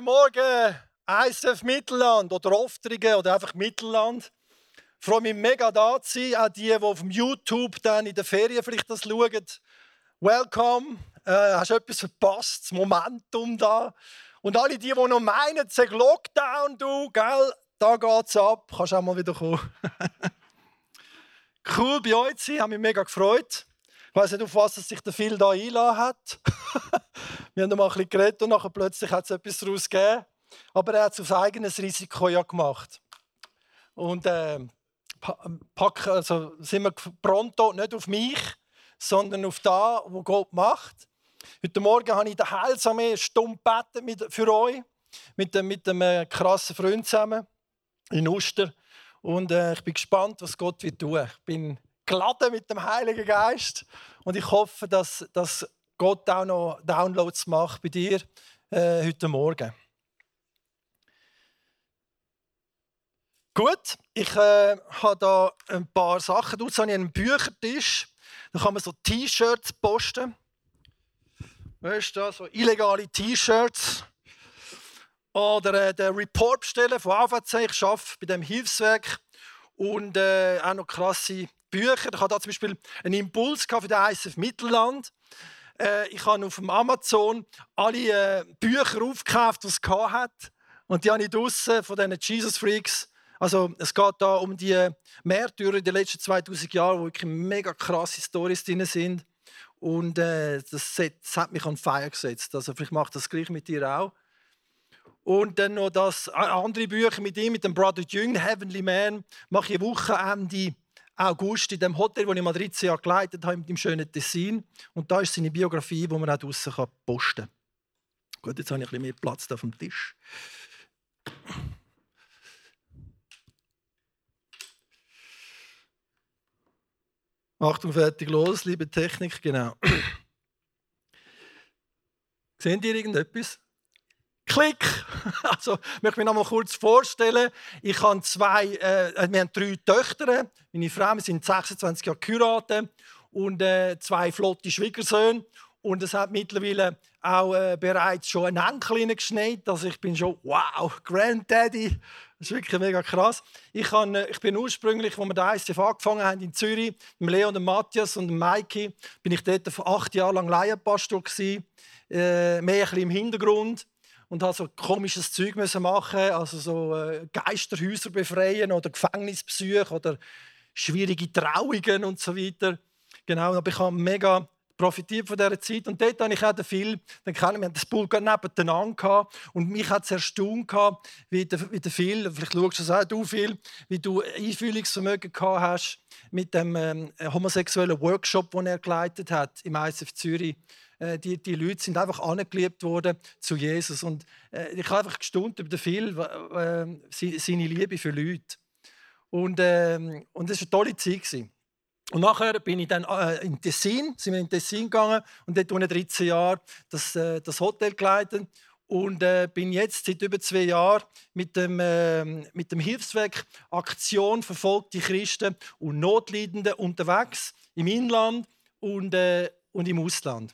Guten Morgen, ISF Mittelland oder Oftrigen oder einfach Mittelland. Ich freue mich mega da zu sein. Auch die, die auf YouTube dann in den Ferien vielleicht das schauen. Welcome. Äh, hast du etwas verpasst? Das Momentum da. Und alle die, die noch meinen, es Lockdown, du, gell? Da geht's ab. Kannst auch mal wieder kommen. cool bei euch zu sein. Habe mich mega gefreut. Ich weiß nicht, auf was sich der Phil da einladen hat. Wir haben noch mal ein bisschen geredet und nachher plötzlich hat es etwas daraus gegeben. Aber er hat es auf eigenes Risiko ja gemacht. Und äh, pack, also sind wir pronto nicht auf mich, sondern auf das, was Gott macht. Heute Morgen habe ich den Heilsarmee stumm gebeten für euch, mit, mit einem äh, krassen Freund zusammen in Oster. Und äh, ich bin gespannt, was Gott wird tun. Ich bin geladen mit dem Heiligen Geist und ich hoffe, dass, dass Gott auch noch Downloads macht bei dir äh, heute Morgen. Gut, ich äh, habe da ein paar Sachen. Dort habe ich einen Büchertisch. Da kann man so T-Shirts posten. Weißt du, so illegale T-Shirts. Oder äh, den Report bestellen von AVC. Ich arbeite bei dem Hilfswerk. Und äh, auch noch krasse Bücher. Ich hatte da zum Beispiel einen Impuls für den ISF Mittelland. Äh, ich habe auf dem Amazon alle äh, Bücher aufgekauft, die es hat. Und die habe ich draussen von diesen Jesus Freaks also es geht da um die Märtyrer den letzten 2000 Jahren, wo wirklich mega krasse Stories drin sind. Und äh, das, das, hat mich an Feier gesetzt. Also vielleicht macht das gleich mit dir auch. Und dann noch das andere Bücher mit ihm, mit dem Brother Jung, Heavenly Man, mache ich Wochenende August in dem Hotel, das ich mal 13 Jahre geleitet habe, mit dem schönen Tessin. Und da ist seine Biografie, die man auch draußen posten kann. Gut, jetzt habe ich ein bisschen mehr Platz auf dem Tisch. Achtung, fertig, los, liebe Technik, genau. Sehen ihr irgendetwas? Klick! Also, ich möchte mich noch mal kurz vorstellen. Ich habe zwei, äh, wir haben drei Töchter. Meine Frau, wir sind 26 Jahre geheiratet und äh, zwei flotte Schwiegersöhne. Und es hat mittlerweile auch äh, bereits schon ein Enkel geschneit. Also ich bin schon, wow, Granddaddy. Das ist wirklich mega krass. Ich, kann, äh, ich bin ursprünglich, als wir den ICF angefangen haben in Zürich, mit Leon, und Matthias und Maiki, bin ich dort acht Jahre lang Laienpastor äh, mehr ein bisschen im Hintergrund und habe komisches Zeug müssen machen, also so äh, Geisterhäuser befreien oder Gefängnisbesuche oder schwierige Trauungen und so weiter. Genau, aber ich habe mega profitiert von dieser Zeit. Und dort habe ich auch den Phil, den kennen wir, haben das Pult nebeneinander gehabt. Und mich hat es erstaunt wie der, wie der Phil, vielleicht schaust du es auch, du Phil, wie du Einfühlungsvermögen gehabt hast mit dem ähm, homosexuellen Workshop, den er geleitet hat im ISF Zürich. Äh, die, die Leute sind einfach angeliebt worden zu Jesus. Und äh, ich habe einfach gestaunt über den Phil, äh, seine Liebe für Leute. Und, äh, und das war eine tolle Zeit. Gewesen. Und nachher bin ich dann äh, in Tessin, sind wir in Tessin gegangen und dort unter 13 Jahren das, äh, das Hotel geleitet und äh, bin jetzt seit über zwei Jahren mit dem, äh, mit dem Hilfswerk Aktion verfolgte Christen und Notleidende unterwegs im Inland und, äh, und im Ausland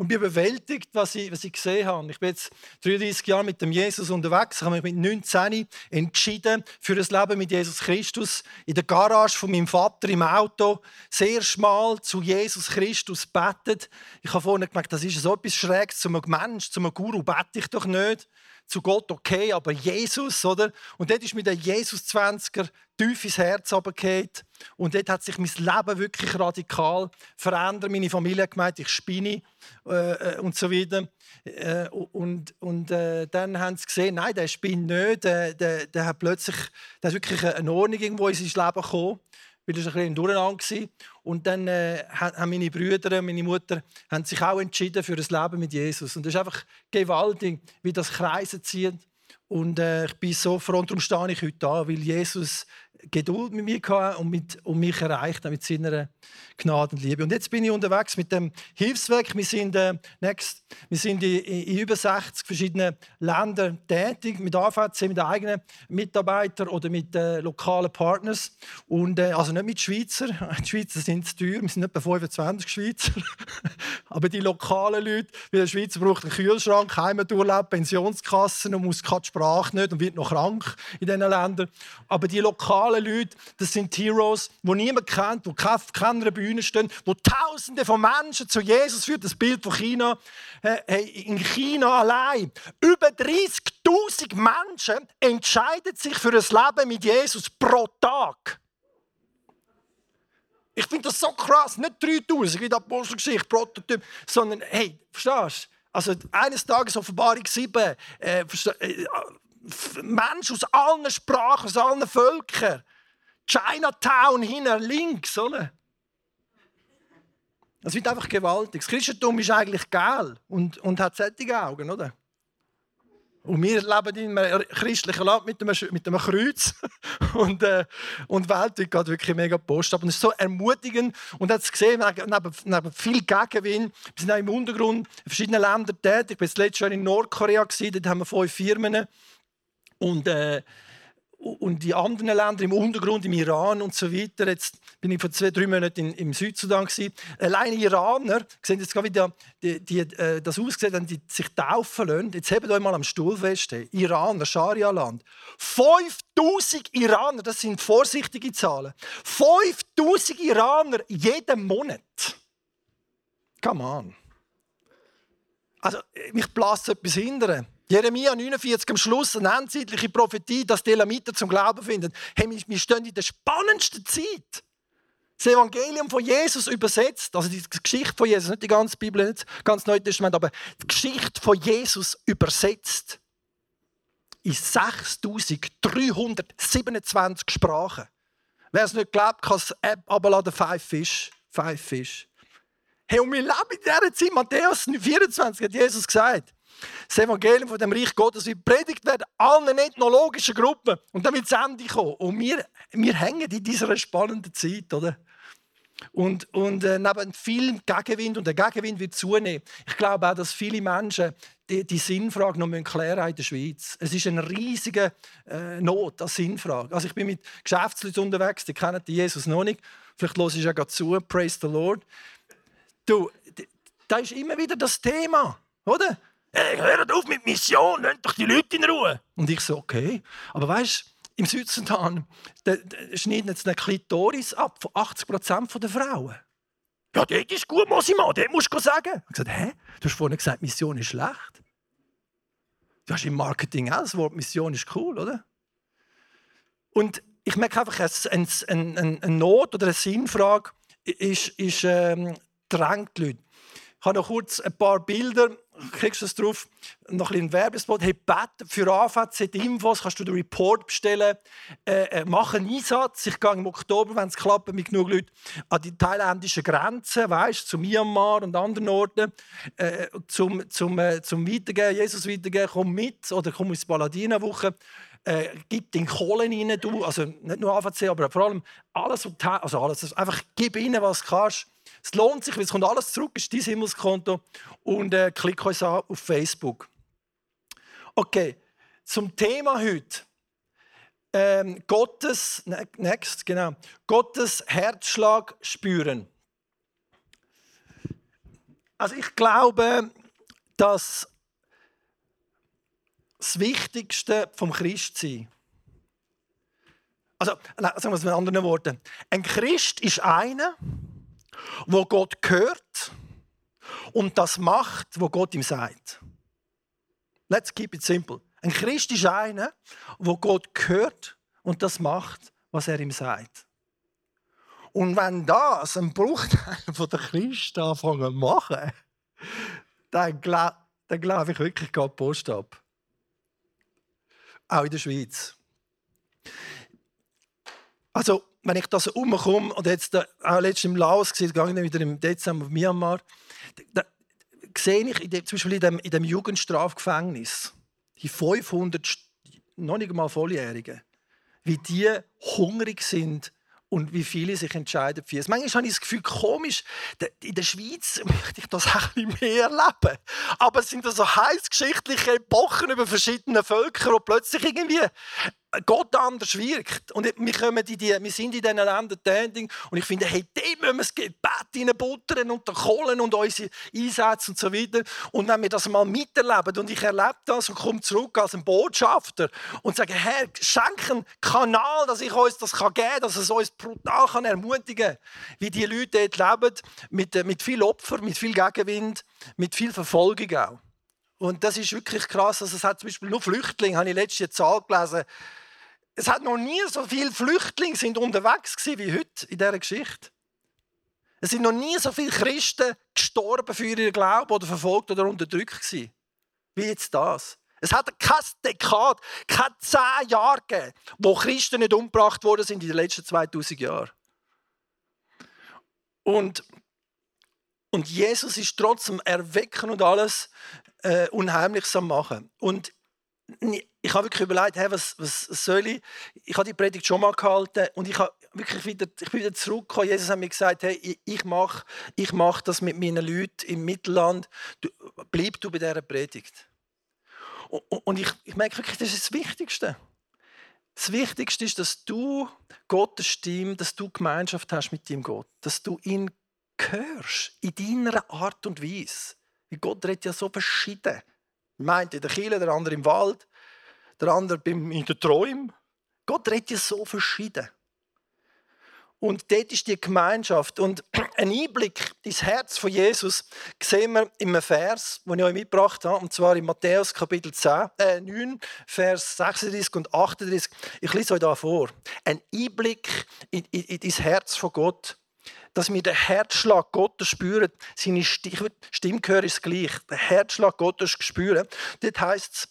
und bin überwältigt, was ich, was ich gesehen habe. Ich bin jetzt 33 Jahre mit dem Jesus unterwegs. Ich habe mich mit 19 entschieden für das Leben mit Jesus Christus. In der Garage von meinem Vater im Auto sehr schmal zu Jesus Christus betet. Ich habe vorhin gemerkt, das ist so etwas Schräges. Zu einem Mensch, zu einem Guru bete ich doch nicht zu Gott okay, aber Jesus, oder? Und dort ist mir der Jesus 20er tief ins Herz runtergefallen. Und dort hat sich mein Leben wirklich radikal verändert. Meine Familie hat gemeint, ich spinne äh, äh, und so weiter. Äh, und und äh, dann haben sie gesehen, nein, der spinnt nicht. Der, der, der hat plötzlich der ist wirklich eine Ordnung irgendwo in sein Leben gekommen weil das ein bisschen Durcheinander war. Und dann äh, haben meine Brüder und meine Mutter haben sich auch entschieden für das Leben mit Jesus. Und das ist einfach gewaltig, wie das Kreise zieht. Und äh, ich bin so froh, darum stehe ich heute da, weil Jesus Geduld mit mir gehabt und, mit, und mich erreicht mit seiner Gnade und Liebe. Und jetzt bin ich unterwegs mit dem Hilfswerk. Wir sind, äh, next, wir sind in, in, über 60 verschiedenen Ländern tätig, mit AVC, mit eigenen Mitarbeitern oder mit äh, lokalen Partners. Und, äh, also nicht mit Schweizer. Die Schweizer sind zu teuer, wir sind etwa 25 Schweizer. Aber die lokalen Leute, weil der Schweizer braucht einen Kühlschrank, Heimaturlaub, Pensionskassen und muss keine Sprache nicht und wird noch krank in diesen Ländern. Aber die lokalen Leute, das sind Heroes, die niemand kennt, die auf keiner Bühne stehen, wo Tausende von Menschen zu Jesus führen. Das Bild von China. Hey, in China allein über 30.000 Menschen entscheiden sich für ein Leben mit Jesus pro Tag. Ich finde das so krass. Nicht 3000 wie die Apostelgeschichte, Prototyp, sondern, hey, verstehst du? Also eines Tages Offenbarung 7, äh, äh, Menschen aus allen Sprachen, aus allen Völkern. Chinatown hinter links, oder? Das wird einfach gewaltig. Das Christentum ist eigentlich geil und, und hat solche Augen, oder? Und wir leben in einem christlichen Land mit einem, mit einem Kreuz. und, äh, und die Welt geht wirklich mega Post ab. Und es ist so ermutigend. Und hat gesehen, neben, neben viel Gegenwind, wir sind auch im Untergrund in verschiedenen Ländern tätig. Ich war letztes Jahr in Nordkorea, dort haben wir fünf Firmen. Und, äh, und die anderen Länder im Untergrund, im Iran und so weiter. Jetzt bin ich vor zwei, drei Monaten in, im Südsudan. Alleine Iraner, sehen jetzt gerade, wie die, die, äh, das aussieht, wenn die sich taufen lassen. Jetzt hebt euch mal am Stuhl fest. Iraner, Scharia-Land. 5000 Iraner, das sind vorsichtige Zahlen. 5000 Iraner jeden Monat. Come on. Also, mich blasst etwas hindern. Jeremia 49 am Schluss eine endzeitliche Prophetie, dass die Elamiter zum Glauben finden. Hey, wir stehen in der spannendsten Zeit. Das Evangelium von Jesus übersetzt, also die Geschichte von Jesus, nicht die ganze Bibel, nicht das ganze Neue Testament, aber die Geschichte von Jesus übersetzt in 6327 Sprachen. Wer es nicht glaubt, kann das App abladen, Five Fish. Five Fish. Hey, und wir leben in dieser Zeit, Matthäus 24 hat Jesus gesagt, das Evangelium von dem Reich Gottes wird predigt werden, allen ethnologischen Gruppen. Und dann wird es Ende kommen. Und wir, wir hängen in dieser spannenden Zeit, oder? Und, und äh, neben viel Gegenwind, und der Gegenwind wird zunehmen, ich glaube auch, dass viele Menschen die, die Sinnfrage noch klären in der Schweiz. Es ist eine riesige äh, Not an Sinnfrage. Also ich bin mit Geschäftsleuten unterwegs, die kennen Jesus noch nicht. Vielleicht hören sie ja gerade zu, praise the Lord. Du, da ist immer wieder das Thema, oder? Hey, hört auf mit Mission, lasst doch die Leute in Ruhe. Und ich so, okay. Aber weißt du, im Südsudan schneiden jetzt eine Klitoris ab von 80 Prozent der Frauen. Ja, das ist gut, Mosima, das musst du sagen. Ich gesagt, hä? Du hast vorhin gesagt, Mission ist schlecht. Du hast im Marketing auch das Wort Mission ist cool, oder? Und ich merke einfach, eine, eine, eine Not oder eine Sinnfrage ist, ist ähm, drängt die Leute. Ich habe noch kurz ein paar Bilder kriegst du es drauf, noch ein Werbespot. Hey, bet für AVZ-Infos kannst du den Report bestellen. Äh, äh, mach einen Einsatz. Ich gehe im Oktober, wenn es klappt, mit genug Leuten an die thailändischen Grenzen, weißt, zu Myanmar und anderen Orten, äh, zum, zum, äh, zum Weitergehen, Jesus weitergehen. Komm mit oder komm ins Paladina-Woche. Äh, gib den Kohlen rein, du. Also nicht nur AVC, aber vor allem alles, also alles. Einfach gib ihnen, was du kannst es lohnt sich, weil es kommt alles zurück, ist dein Himmelskonto. Und äh, klick uns an auf Facebook. Okay, zum Thema heute. Ähm, Gottes, ne, next, genau, Gottes Herzschlag spüren. Also ich glaube, dass das Wichtigste vom Christsein also, sagen wir es mit anderen Worten. Ein Christ ist einer, wo Gott hört und das macht, wo Gott ihm sagt. Let's keep it simple. Ein Christ ist einer, wo Gott hört und das macht, was er ihm sagt. Und wenn das ein Bruchteil der Christen anfangen zu machen, dann, glaube glaub ich wirklich, geht Post ab. Auch in der Schweiz. Also, wenn ich das umkomme und jetzt äh, auch letztens im Laos gegangen wieder im Dezember auf Myanmar, da sehe ich in dem, zum Beispiel in dem, in dem Jugendstrafgefängnis die 500 noch nicht mal Volljährigen, wie die hungrig sind und wie viele sich entscheiden für es. Manchmal habe ich das Gefühl, komisch, in der Schweiz möchte ich das auch ein bisschen mehr erleben. Aber es sind so heißgeschichtliche Epochen über verschiedene Völker, die plötzlich irgendwie Gott anders wirkt. Und wir, kommen in die, wir sind in diesen Ländern tätig und ich finde, hey, dem müssen wir das Gebet buttern und Kohlen und unsere Einsätze und so weiter. Und wenn wir das mal miterleben und ich erlebe das und komme zurück als ein Botschafter und sage, Herr, schenk einen Kanal, dass ich uns das geben kann, dass es uns brutal kann ermutigen kann, wie die Leute dort leben, mit, äh, mit viel Opfer, mit viel Gegenwind, mit viel Verfolgung auch. Und das ist wirklich krass. Also es hat zum Beispiel nur Flüchtlinge, habe ich letzte Zahl gelesen, es hat noch nie so viele Flüchtlinge sind unterwegs wie heute in dieser Geschichte. Es sind noch nie so viele Christen gestorben für ihren Glauben oder verfolgt oder unterdrückt gewesen, wie jetzt das. Es hat keine Dekade, keine zehn Jahre gegeben, wo Christen nicht umgebracht worden sind in den letzten 2000 Jahren. Und, und Jesus ist trotzdem erwecken und alles äh, Unheimliches am machen. Und ich habe wirklich überlegt, hey, was, was soll ich? Ich habe die Predigt schon mal gehalten und ich, habe wirklich wieder, ich bin wieder zurückgekommen. Jesus hat mir gesagt, hey, ich, mache ich mach das mit meinen Leuten im Mittelland. Du, bleib du bei dieser Predigt. Und, und ich, ich merke wirklich, das ist das Wichtigste. Das Wichtigste ist, dass du Gottes Stimme, dass du Gemeinschaft hast mit deinem Gott, dass du ihn hörst, in deiner Art und Weise. Gott redet ja so verschieden. Meint in der Kirche, der andere im Wald, der andere in den Träumen. Gott redet ja so verschieden. Und dort ist die Gemeinschaft. Und ein Einblick ins Herz von Jesus sehen wir in einem Vers, den ich euch mitgebracht habe, und zwar in Matthäus Kapitel 10, äh 9, Vers 36 und 38. Ich lese euch da vor. Ein Einblick in, in, in das Herz von Gott dass wir den Herzschlag Gottes spüren. Seine Stimme gehört ist gleich. Den Herzschlag Gottes spüren. Dort heißt es,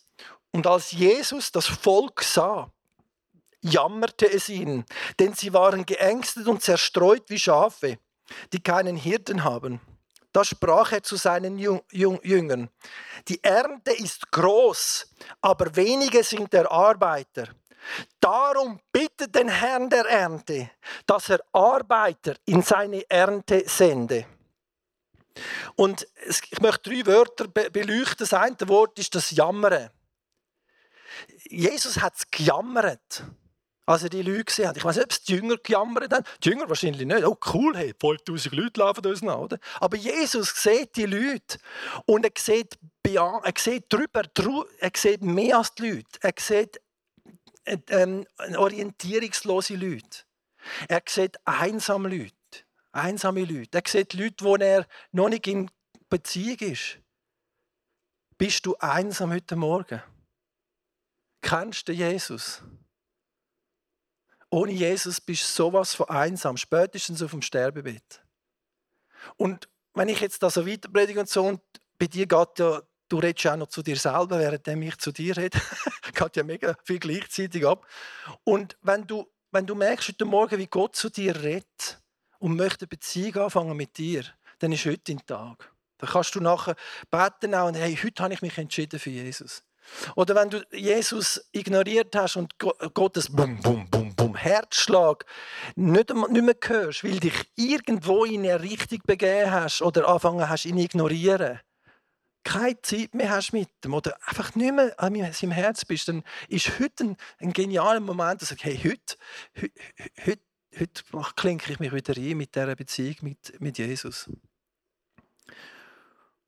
und als Jesus das Volk sah, jammerte es ihn, denn sie waren geängstet und zerstreut wie Schafe, die keinen Hirten haben. Da sprach er zu seinen Jüngern, die Ernte ist groß, aber wenige sind der Arbeiter. Darum bittet den Herrn der Ernte, dass er Arbeiter in seine Ernte sende. Und ich möchte drei Wörter beleuchten. Das eine Wort ist das Jammern. Jesus hat es gejammert, als er die Leute gesehen hat. Ich weiß nicht, ob es die Jünger gejammert haben. Die Jünger wahrscheinlich nicht. Oh cool, hey, voll tausend Leute laufen uns nach. Oder? Aber Jesus sieht die Leute und er sieht, er sieht drüber, er sieht mehr als die Leute. Er sieht ähm, orientierungslose Leute. Er sieht einsame Leute. Einsame Leute. Er sieht Leute, wo er noch nicht in Beziehung ist. Bist du einsam heute Morgen? Kennst du Jesus? Ohne Jesus bist du sowas von einsam, spätestens auf dem Sterbebett. Und wenn ich jetzt da so weiter predige und so, und bei dir geht ja Du redest auch noch zu dir selber, während ich zu dir rede. Geht ja mega viel gleichzeitig ab. Und wenn du, wenn du merkst heute Morgen, wie Gott zu dir redet und möchte eine Beziehung anfangen mit dir, dann ist heute dein Tag. Dann kannst du nachher beten und hey, heute habe ich mich entschieden für Jesus. Oder wenn du Jesus ignoriert hast und Gottes Bum, Bum, Bum, Bum, Herzschlag nicht, nicht mehr hörst, weil dich irgendwo in eine Richtung begeben hast oder angefangen hast, ihn ignorieren, keine Zeit mehr hast mit dem oder einfach nicht mehr an seinem Herz bist, dann ist heute ein, ein genialer Moment, dass du sagst, hey, heute, heute, heute, heute klinke ich mich wieder ein mit dieser Beziehung mit, mit Jesus.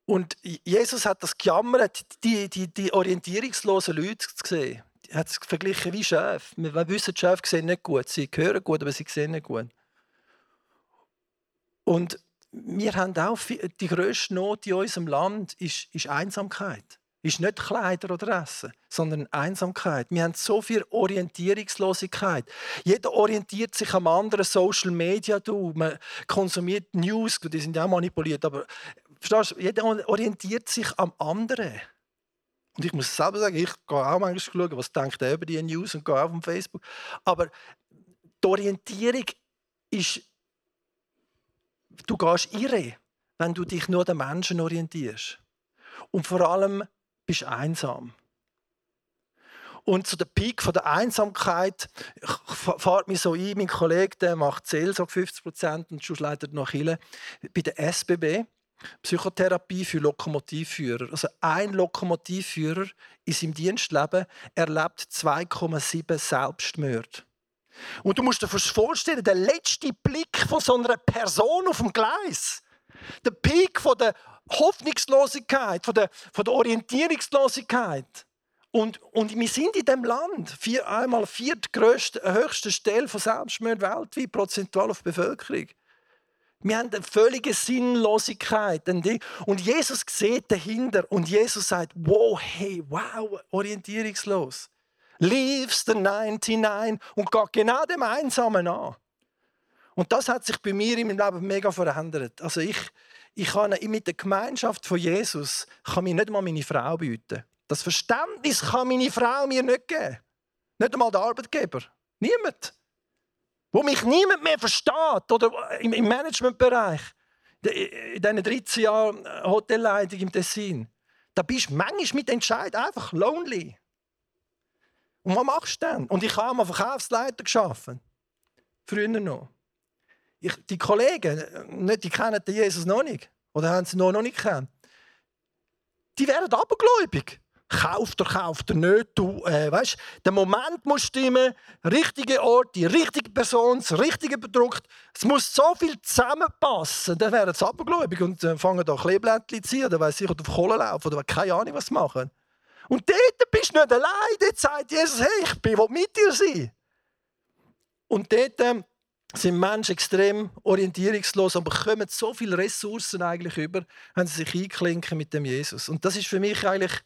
Und Jesus hat das gejammert, die, die, die orientierungslosen Leute gesehen. Er hat es verglichen wie Schäfe. Wir wissen, die Schäfe sehen nicht gut. Sie hören gut, aber sie sehen nicht gut. Und wir haben auch die grösste Not in unserem Land ist, ist Einsamkeit. Ist nicht Kleider oder Essen, sondern Einsamkeit. Wir haben so viel Orientierungslosigkeit. Jeder orientiert sich am anderen Social Media. Du. Man konsumiert News, die sind ja auch manipuliert. Aber verstehst du, jeder orientiert sich am anderen. Und ich muss selber sagen, ich gehe auch manchmal schauen, was denkt er über die News und gehe auch auf Facebook. Aber die Orientierung ist du gehst irre, wenn du dich nur den Menschen orientierst. Und vor allem bist du einsam. Und zu der Peak von der Einsamkeit fahrt mich so ein, mein Kollege der macht Seelsorge 50 Prozent und sonst leitet noch Hille bei der SBB. Psychotherapie für Lokomotivführer. Also ein Lokomotivführer in seinem Dienstleben erlebt 2,7 Selbstmorde. Und du musst dir vorstellen, der letzte Blick von so einer Person auf dem Gleis, der Peak von der Hoffnungslosigkeit, von der, von der Orientierungslosigkeit. Und, und wir sind in diesem Land vier, einmal viertgrößte, höchste Stelle von Selbstmord weltweit, prozentual auf Bevölkerung. Wir haben eine völlige Sinnlosigkeit. Und Jesus sieht dahinter und Jesus sagt, wow, hey, wow, orientierungslos. Leaves the 99 und geht genau dem Einsamen an. Und das hat sich bei mir in meinem Leben mega verändert. Also ich, ich kann mit der Gemeinschaft von Jesus kann mir nicht mal meine Frau bieten. Das Verständnis kann meine Frau mir nicht geben. Nicht einmal der Arbeitgeber. Niemand wo mich niemand mehr versteht oder im Managementbereich, in diesen 13 Jahren Hotelleitung im Tessin, da bist du manchmal mit Entscheid einfach lonely. Und was machst du dann? Und ich habe mal Verkaufsleiter geschaffen. Früher noch. Ich, die Kollegen, die kennen den Jesus noch nicht. Oder haben sie noch, noch nicht kennen. Die werden abergläubig kauft er, kauft er nicht. Du, äh, weißt, der Moment muss stimmen, richtige Ort, die richtige Person, das richtige Produkt. Es muss so viel zusammenpassen. Dann wären sie abergläubig und äh, fangen da Kleeblättchen zu ziehen, oder weiss ich, oder auf Kohle laufen, oder keine Ahnung, was machen. Und dort bist du nicht allein. Dort sagt Jesus, hey, ich bin mit dir sein. Und dort äh, sind Menschen extrem orientierungslos, aber bekommen so viele Ressourcen eigentlich über, wenn sie sich einklinken mit dem Jesus. Und das ist für mich eigentlich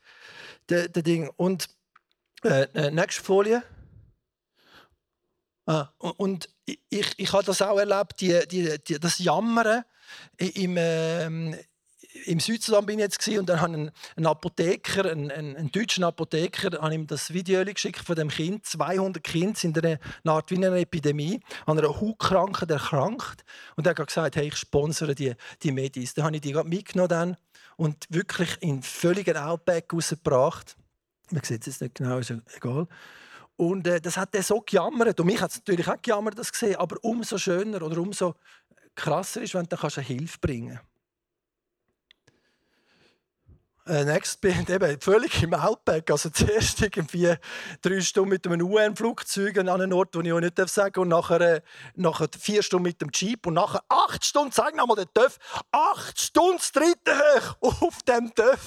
der Ding. Und äh, äh, nächste Folie. Ah, und ich, ich, ich habe das auch erlebt, die, die, die, das Jammern im, äh, im Südsudan bin ich jetzt und dann habe einen Apotheker, einen, einen, einen deutschen Apotheker, habe ihm das Video geschickt von dem Kind. 200 Kinder sind in einer Art wie einer Epidemie, an einer Hautkrankheit erkrankt. Und er hat gesagt, hey, ich sponsere die, die Medis. Dann habe ich die mitgenommen dann und wirklich in völligen Outback rausgebracht. Man sieht es jetzt nicht genau, ist egal. Und äh, das hat er so gejammert. Und mich hat es natürlich auch gejammert, das gesehen. Aber umso schöner oder umso krasser ist, wenn du eine Hilfe bringen kannst. Äh, next bin eben völlig im Outback. Also zuerst irgendwie drei Stunden mit einem UN-Flugzeug an einen Ort, wo ich auch nicht sagen darf. Und nachher, äh, nachher vier Stunden mit dem Jeep. Und nachher acht Stunden, sag nochmal den Töff, acht Stunden das dritte hoch auf dem Töff.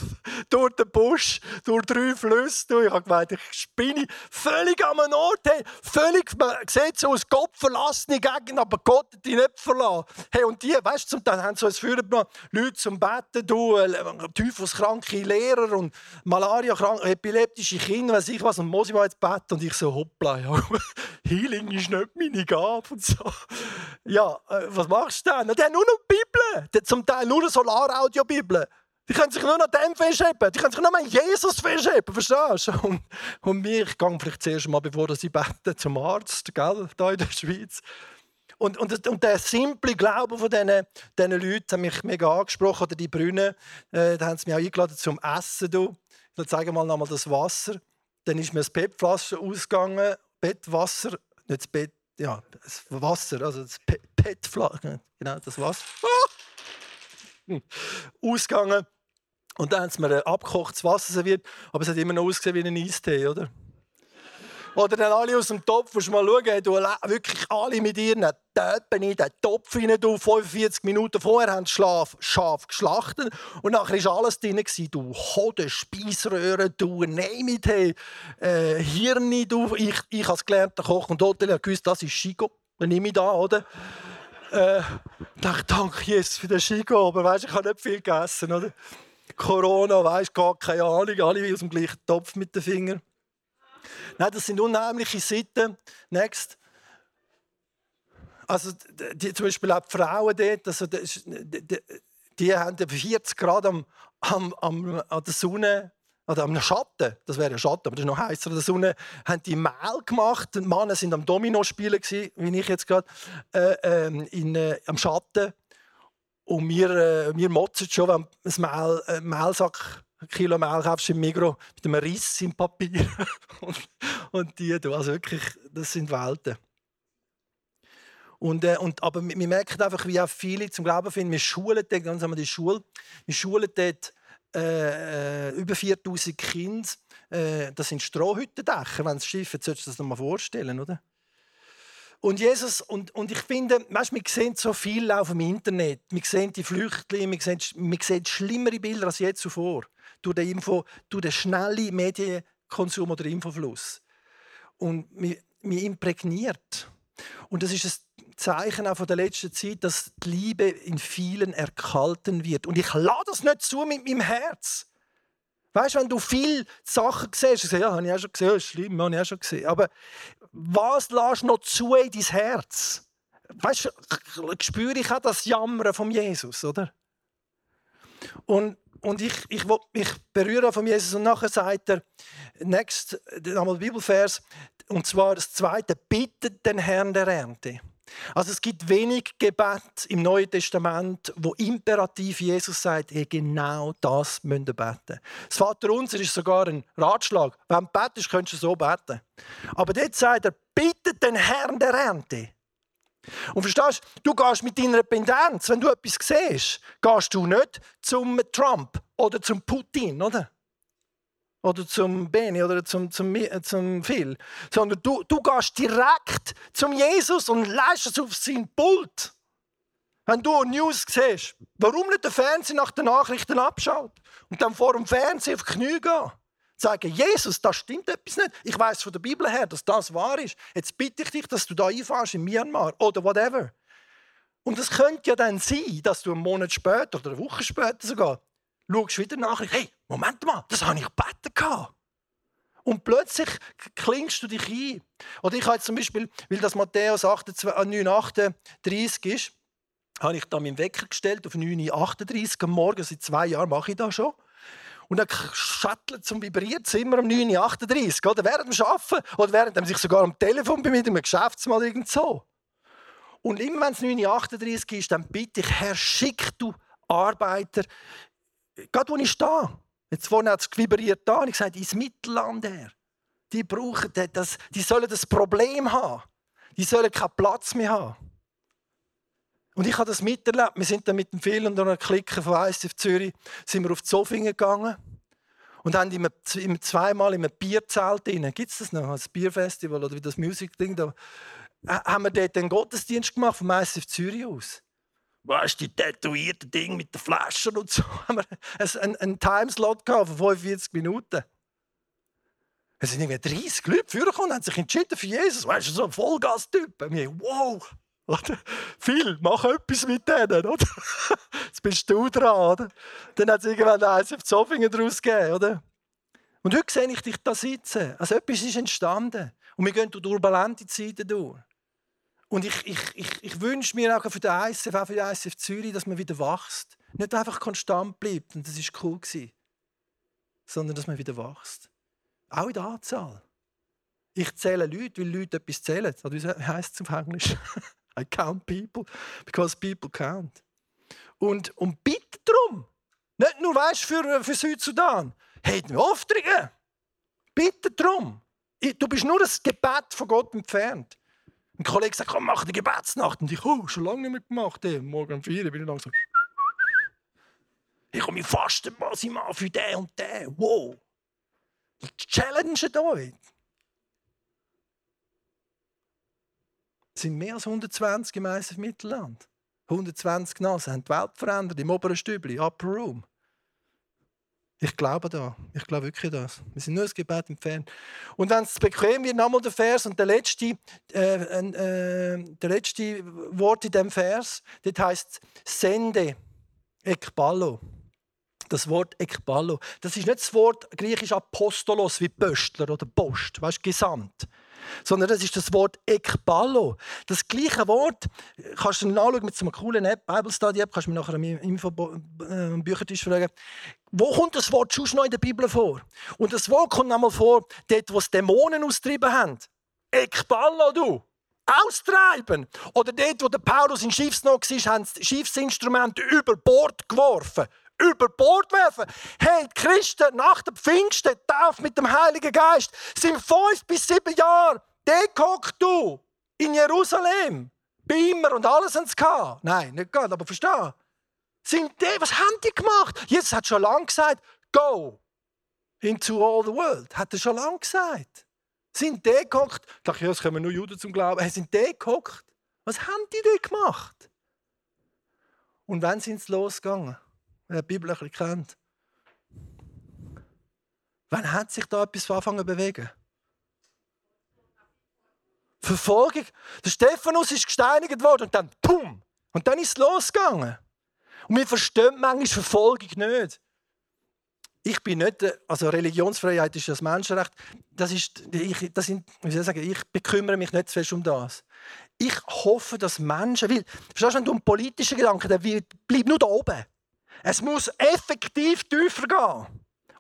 Durch den Busch, durch drei Flüsse. Ich habe gemeint, ich spinne völlig an einem Ort. Hey, völlig, man sieht so aus, Gott verlassene Gegend, aber Gott hat dich nicht verlassen. Hey, und die, weißt du, zum haben so ein Führer Leute zum Betten, du, äh, Teufelskrank kranke Lehrer und Malaria, epileptische Kinder, weiß ich was, und ich mal ins Bett und ich so, hoppla, ja, Healing ist nicht meine Gabe und so. Ja, äh, was machst du denn? Die haben nur noch Bibeln, zum Teil nur eine Solaraudio-Bibel. Die können sich nur noch dem festheben. Die können sich nur an Jesus festheben. Verstehst du? Und, und mir, ich gehe vielleicht zuerst mal, bevor sie beten, zum Arzt, gell, hier in der Schweiz. Und, und, und der simple Glaube von diesen, diesen Leuten hat mich mega angesprochen. Oder die Brünnen, äh, da haben sie mich auch eingeladen zum Essen. Du. Ich zeige mal nochmal das Wasser. Dann ist mir das PET-Flasche ausgegangen. Bettwasser, nicht das Bett, ja, das Wasser, also das PET-Flasche, genau, das Wasser. Ah! Ausgegangen. Und dann haben sie mir abgekochtes Wasser serviert, aber es hat immer noch ausgesehen wie ein Eistee, oder? Oder dann alle aus dem Topf, musst mal schauen, du wirklich alle mit ihren Töpfen in den Topf rein, du 45 Minuten vorher haben Schlaf, Schaf geschlachtet und nachher war alles drin. Du Hoden, Speisröhren, du name it, hey, äh, Hirne, du. Ich, ich als gelernter Koch und Hotel habe gewusst, das ist Schigo. Dann nehme ich da, oder? Äh, dachte, danke Jesus für den Schigo, aber weißt, ich habe nicht viel gegessen, oder? Corona, weißt, gar keine Ahnung, alle aus dem gleichen Topf mit den Fingern. Nein, das sind unheimliche Seiten. Next. Also, die, zum Beispiel auch die Frauen dort, also die, die, die haben 40 Grad am, am, am, an der Sonne oder am Schatten, das wäre ja Schatten, aber das ist noch heißer an der Sonne, haben die Mehl gemacht. Die Männer sind am Domino spielen wie ich jetzt gerade, äh, ähm, äh, am Schatten. Und wir, äh, wir motzen schon, wenn ein Mehl, äh, Mehlsack Ein Kilo Mehl kaufst im Migros mit einem Riss im Papier. und, und die, du, also wirklich, das sind Welten. Und, äh, und, aber wir merken einfach, wie auch viele zum Glauben finden, wir schulen dort, ganz einmal die Schule, wir schulen dort äh, äh über 4000 Kinder. Äh, das sind Strohhüttendächer, wenn es Schiff, jetzt solltest du das noch mal vorstellen, oder? Und Jesus, und, und ich finde, weißt, wir sehen so viel auf dem Internet. Wir sehen die Flüchtlinge, wir sehen, wir sehen schlimmere Bilder als je zuvor. Durch den, Info, durch den schnellen Medienkonsum oder Infofluss. Und wir imprägniert. Und das ist ein Zeichen auch von der letzten Zeit, dass die Liebe in vielen erkalten wird. Und ich lade das nicht zu mit meinem Herz. Weißt du, wenn du viele Sachen siehst, ich sage, ja, habe ich auch schon gesehen, ist schlimm, habe ich auch schon gesehen. Aber was lässt noch zu in dein Herz? Weißt du, spüre ich auch das Jammern von Jesus, oder? Und, und ich, ich will mich berühren von Jesus und nachher sagt er, next, einmal Bibelvers, und zwar das zweite, bittet den Herrn der Ernte. Also es gibt wenig Gebet im Neuen Testament, wo imperativ Jesus sagt, hey, genau das müsst ihr beten. Das Vaterunser ist sogar ein Ratschlag. Wenn du betest, könntest du so beten. Aber dort sagt er, bittet den Herrn der Ernte. Und verstehst du, du gehst mit deiner Pendenz, wenn du etwas siehst, gehst du nicht zum Trump oder zum Putin, oder? oder zum Beni oder zum, zum, zum Phil, sondern du, du gehst direkt zum Jesus und lässt es auf sein Pult. Wenn du News siehst, warum nicht der Fernseher nach den Nachrichten abschaut und dann vor dem Fernseher auf die Knie gehen? Sagen, Jesus, das stimmt etwas nicht. Ich weiß von der Bibel her, dass das wahr ist. Jetzt bitte ich dich, dass du da einfahrst in Myanmar oder whatever. Und es könnte ja dann sein, dass du einen Monat später oder eine Woche später sogar schaust wieder nach, hey, Moment mal, das habe ich gebeten. Und plötzlich klingst du dich ein. Oder ich habe jetzt zum Beispiel, weil das Matthäus 9,38 äh, ist, habe ich da meinen Wecker gestellt auf 9,38 am Morgen. Seit zwei Jahren mache ich das schon. Und dann schattelt zum vibriert es immer um 9.38 Uhr. Oder während dem Arbeiten oder während er sich sogar am Telefon bei mir im Geschäftsmal irgend so. Und immer wenn es 9.38 Uhr ist, dann bitte ich, Herr, schick du Arbeiter gerade wo ich stehe, jetzt vorne hat es vibriert da, und ich sage, ins Mittelland her. Die, brauchen das, die sollen das Problem haben. Die sollen keinen Platz mehr haben. Und ich habe das miterlebt. Wir sind dann mit dem Phil und einer Clique von ICF Zürich sind wir auf die Zofingen gegangen und haben immer, immer zweimal in einem Bierzelt drin. Gibt es das noch? Als Bierfestival oder wie das Musik-Ding da? Haben wir dort einen Gottesdienst gemacht vom ICF Zürich aus weißt du, die tätowierten Ding mit den Flaschen und so, haben wir einen, einen Timeslot von 45 Minuten. Es sind irgendwie 30 Leute vorgekommen und haben sich entschieden für Jesus. Weißt du, so ein Vollgas-Typ. Wow! Oder? Phil, mach etwas mit denen, oder? Jetzt bist du dran, oder? Dann hat es irgendwann eins auf Zofingen daraus gegeben, oder? Und heute sehe ich dich da sitzen. Also etwas ist entstanden. Und wir gehen durch turbulente Zeiten durch. Und ich, ich, ich, ich wünsche mir auch für den ICF, auch für den ICF Zürich, dass man wieder wächst. Nicht einfach konstant bleibt, und das war cool, gewesen, sondern dass man wieder wächst. Auch in der Anzahl. Ich zähle Leute, weil Leute etwas zählen. Wie heißt es auf Englisch? I count people, because people count. Und, und bitte darum. Nicht nur weißt, für, für Südsudan. Hätten wir Aufträge. Bitte darum. Du bist nur ein Gebet von Gott entfernt. Ein Kollege sagt, komm, mach die Gebetsnacht. Und ich, oh, schon lange nicht mehr gemacht. Ey. Morgen um vier bin ich langsam. Ich komme fasten, was ich mache für den und den. Wow. Die Challenge euch. Es sind mehr als 120 im ISF Mittelland. 120 Nasen haben die Welt verändert, im oberen Stübli, Upper Room. Ich glaube da. Ich glaube wirklich das. Wir sind nur das Gebet entfernt. Und wenn es bequem wird, nochmal der Vers und der letzte, äh, äh, der letzte Wort in dem Vers, das heißt Sende, ekballo. Das Wort ekballo. Das ist nicht das Wort griechisch Apostolos wie Pöstler oder Post, weißt gesandt sondern das ist das Wort ekballo. Das gleiche Wort kannst du nachschauen mit so einer coolen App, Bible Study App, kannst du mir nachher am Info äh, fragen. Wo kommt das Wort schon noch in der Bibel vor? Und das Wort kommt einmal vor, dort, wo es Dämonen austrieben haben. Ekballo, du! Austreiben! Oder dort, wo der Paulus in Schiffsnot war, haben sie Schiffsinstrumente über Bord geworfen. Über Bord werfen. Hey, die Christen nach dem Pfingsten, Taufe mit dem Heiligen Geist, sind fünf bis sieben Jahre dekockt du in Jerusalem. Beamer und alles haben sie. Nein, nicht gerade, aber versteh. Sind die, was haben die gemacht? Jesus hat schon lange gesagt, go into all the world. Hat er schon lange gesagt. Sind die gehockt? Ich dachte, ja, es kommen nur Juden zum Glauben. Hey, sind die gehockt? Was haben die dort gemacht? Und wann sind sie losgegangen? Wer die Bibel ein bisschen kennt. Wann hat sich da etwas angefangen zu bewegen? Verfolgung. Der Stephanus ist gesteinigt worden und dann pum! Und dann ist es losgegangen. Und wir verstehen manchmal Verfolgung nicht. Ich bin nicht, also Religionsfreiheit ist das Menschenrecht. Das ist, ich, das sind, wie soll ich sagen, ich bekümmere mich nicht zu um das. Ich hoffe, dass Menschen, weil, verstehst du, wenn du um politische Gedanken, dann bleib nur da oben. Es muss effektiv tiefer gehen.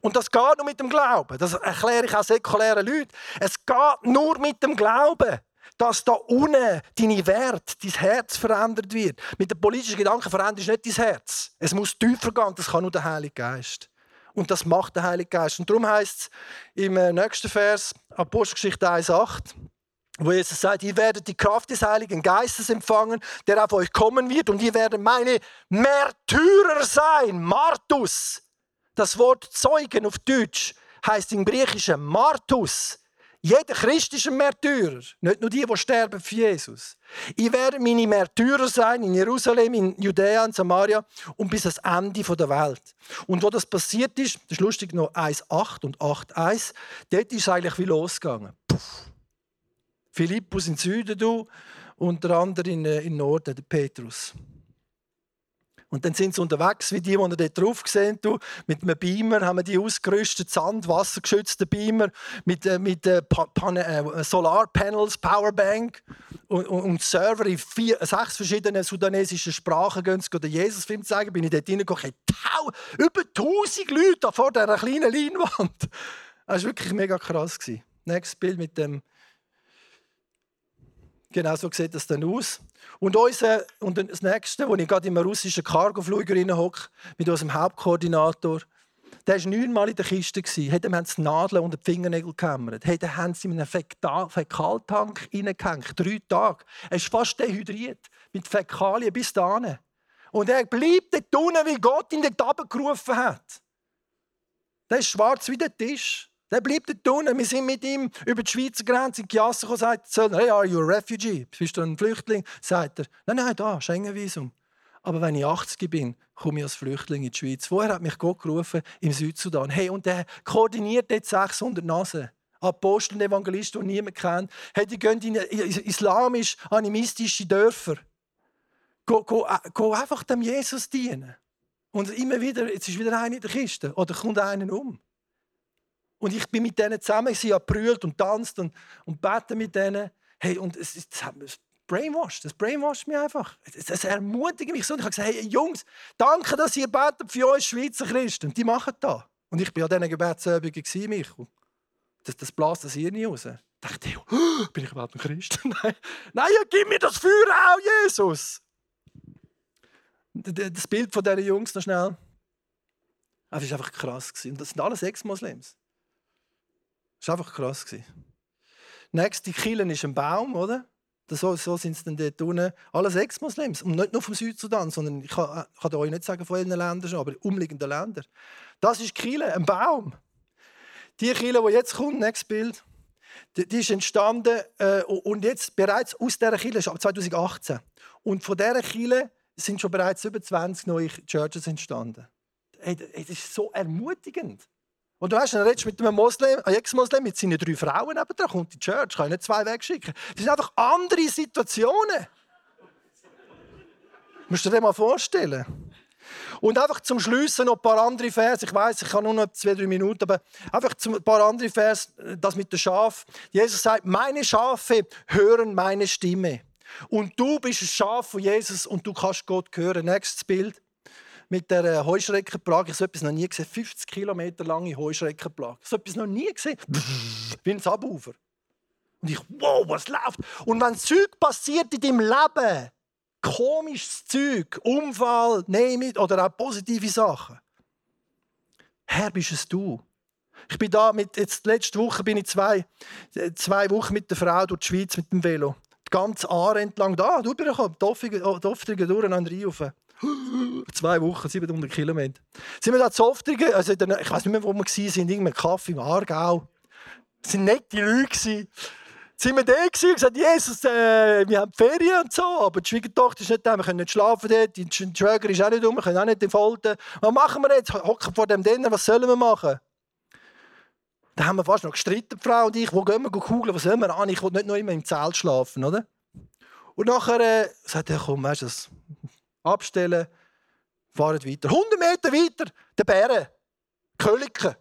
Und das geht nur mit dem Glauben. Das erkläre ich auch säkulären Leuten. Es geht nur mit dem Glauben dass da unten deine Wert, dein Herz verändert wird. Mit den politischen Gedanken veränderst du nicht dein Herz. Es muss tiefer gehen, das kann nur der Heilige Geist. Und das macht der Heilige Geist. Und darum heißt es im äh, nächsten Vers, Apostelgeschichte 1,8, wo Jesus sagt, ihr werdet die Kraft des Heiligen Geistes empfangen, der auf euch kommen wird, und ihr werdet meine Märtyrer sein. Martus. Das Wort Zeugen auf Deutsch heißt im Griechischen Martus. Jeder Christ ist ein Märtyrer. Nicht nur die, die sterben für Jesus. Ich werde meine Märtyrer sein in Jerusalem, in Judäa, in Samaria und bis ans Ende der Welt. Und wo das passiert ist, das ist lustig, noch 1,8 und 8,1, dort ist es eigentlich wie losgegangen. Puff. Philippus in Süden, du, unter anderem in, äh, in Norden, der Petrus. Und dann sind sie unterwegs, wie die, die ihr dort drauf gesehen du, Mit einem Beamer haben wir die ausgerüstet, Sand, wassergeschützte Beamer, mit, äh, mit äh, äh, Solarpanels, Powerbank und, und, und Server in vier, sechs verschiedenen sudanesischen Sprachen gehen sie den Jesus-Film zeigen. Bin ich dort reingekommen, über 1000 Leute vor dieser kleinen Leinwand. Das war wirklich mega krass. Nächstes Bild mit dem Genau so sieht das dann aus. Und, unser, und das Nächste, wo ich gerade im russischen Cargoflüger hocke, mit unserem Hauptkoordinator, der war neunmal in der Kiste. Hey, dem haben sie Nadeln unter die Fingernägel gekämmert. Hey, den haben sie in einen Fäkaltank reingehängt. Drei Tage. Er ist fast dehydriert. Mit Fäkalien bis dahin. Und er bleibt dort unten, wie Gott ihn dort gerufen hat. Der ist schwarz wie der Tisch. Der bleibt dort unten. Wir sind mit ihm über die Schweizer Grenze in Chiasso und sagt, hey, are you a refugee? Bist du ein Flüchtling? Sagt er, nein, nein, da, Schengen-Visum. Aber wenn ich 80 bin, komme ich als Flüchtling in die Schweiz. Vorher hat mich Gott gerufen im Südsudan. Hey, und der koordiniert jetzt 600 Nasen. Apostel und Evangelisten, die niemand kennt. Hey, die gehen in islamisch-animistische Dörfer. Go, go, äh, go einfach dem Jesus dienen. Und immer wieder, jetzt ist wieder einer in der Kiste. Oder kommt einer um. Und ich bin mit denen zusammen, sie haben brüllt und tanzt und, und beten mit denen. Hey, und es, es, es brainwashed, das brainwashed mich einfach. Es, es ermutigt mich so. Und ich habe gesagt, hey Jungs, danke, dass ihr betet für uns Schweizer Christen. Und die machen das. Und ich war an diesen Gebetsübungen, Michael. Das, das blast das hier nie raus. Ich dachte, oh, bin ich überhaupt ein Christ? Nein, Nein ja, gib mir das Feuer auch, Jesus! Das Bild von diesen Jungs noch schnell. Das war einfach krass. Und das sind alles Ex-Moslems. Das war einfach krass. Nächste Killen ist ein Baum, oder? So, so sind es dann dort unten. Alles Ex-Moslems. Und nicht nur vom Südsudan, sondern ich kann, ich kann euch nicht sagen von welchen Ländern schon, aber umliegenden Ländern. Das ist Kille, ein Baum. Die Kille, die jetzt kommt, nächstes Bild, die, die ist entstanden äh, und jetzt bereits aus dieser Kille, ab 2018. Und von dieser Kille sind schon bereits über 20 neue Churches entstanden. Hey, das ist so ermutigend. Und du hast dann redest mit einem Moslem, einem Ex-Moslem mit seinen drei Frauen nebendran, kommt in die Church, kann ich nicht zwei wegschicken. Das sind einfach andere Situationen. Musst du dir mal vorstellen. Und einfach zum Schluss noch ein paar andere Vers. Ich weiß, ich habe nur noch zwei, drei Minuten, aber einfach ein paar andere Vers, das mit dem Schaf. Jesus sagt, meine Schafe hören meine Stimme. Und du bist ein Schaf von Jesus und du kannst Gott hören. Nächstes Bild mit der Heuschreckenplage. Ich habe so etwas noch nie gesehen. 50 Kilometer lange Heuschreckenplage. Ich habe etwas noch nie gesehen. Wie ein Sabufer. Und ich, wow, was läuft? Und wenn Zeug passiert in deinem Leben, komisches Zeug, Unfall, nehme oder auch positive Sachen, Herr, bist es du? Ich bin da mit, jetzt letzte Woche bin ich zwei, zwei Wochen mit der Frau durch die Schweiz mit dem Velo. Die ganze Aare entlang da, du durchgekommen, die Oftringen durcheinander reinrufen. Zwei Wochen, 700 Kilometer. Sind wir da zu Oftringen, also ich weiß nicht mehr, wo wir waren, irgendein Kaffee im Aargau. Das waren nette Leute sind wir da und gesagt, Jesus, äh, wir haben Ferien und so, aber die Schwiegertochter ist nicht da, wir können nicht schlafen dort, die Schwäger ist auch nicht um, wir können auch nicht folgen. Was machen wir jetzt? Hocken vor dem Dinner, was sollen wir machen? Da haben wir fast noch gestritten, die Frau und ich, wo gehen wir kugeln, was sollen wir an? Ich will nicht noch immer im Zelt schlafen, oder? Und nachher äh, sagt er, komm, weißt du, das abstellen, fahren weiter. 100 Meter weiter, der Bären, Köliken.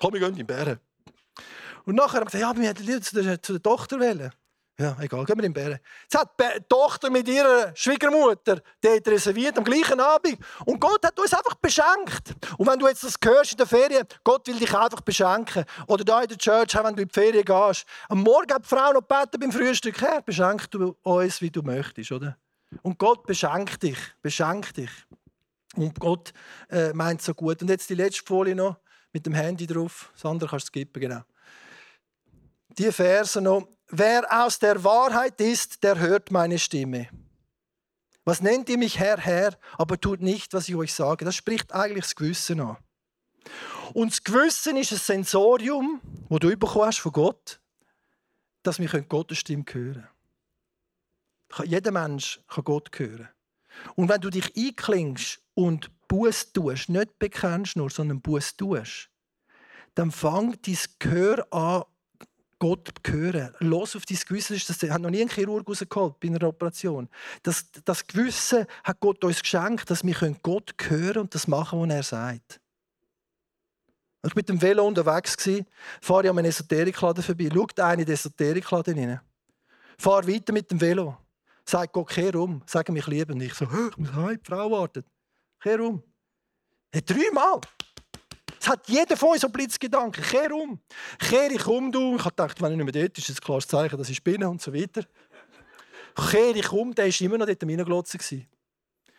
Komm, wir gehen in die Bären. Und nachher haben wir gesagt, ja, wir hätten lieber zu der, zu der Tochter wählen. Ja, egal, gehen wir in den Bären. Jetzt hat die Tochter mit ihrer Schwiegermutter dort reserviert am gleichen Abend. Und Gott hat uns einfach beschenkt. Und wenn du jetzt das hörst in der Ferien, Gott will dich einfach beschenken. Oder da in der Church, wenn du in die Ferien gehst. Am Morgen hat die Frau noch gebeten beim Frühstück. Herr, beschenk du uns, wie du möchtest, oder? Und Gott beschenkt dich, beschenkt dich. Und Gott äh, meint so gut. Und jetzt die letzte Folie noch mit dem Handy drauf. Das andere kannst du skippen, genau die Verse noch. Wer aus der Wahrheit ist, der hört meine Stimme. Was nennt ihr mich Herr, Herr, aber tut nicht, was ich euch sage? Das spricht eigentlich das Gewissen an. Und das Gewissen ist ein Sensorium, das du von Gott, dass wir Gottes Stimme hören können. Jeder Mensch kann Gott hören. Und wenn du dich einklingst und Buß tust, nicht bekennst nur, sondern Buß tust, dann fängt dein Gehör an, Gott hören. Los auf dein Gewissen. Das hat noch nie ein Chirurg rausgeholt bei einer Operation. Das, das Gewissen hat Gott uns geschenkt, dass wir Gott hören und das machen, was er sagt. Als ich mit dem Velo unterwegs war, fahre ich an einem Esoterikladen vorbei. Schaut einer in den Esoterikladen rein. Fahre weiter mit dem Velo. Sag Gott, kehr um. Sag mich lieben. Und ich so, ich muss heim, die Frau wartet. Kehr um. Dreimal. Es hat jeder von uns so Blitzgedanken. Kehr um. Kehr ich um, du. Ich gedacht, wenn er nicht mehr dort ist, ist ein klares Zeichen, dass ich bin und so weiter. Kehr ich um, der war immer noch dort am Reinglotzen.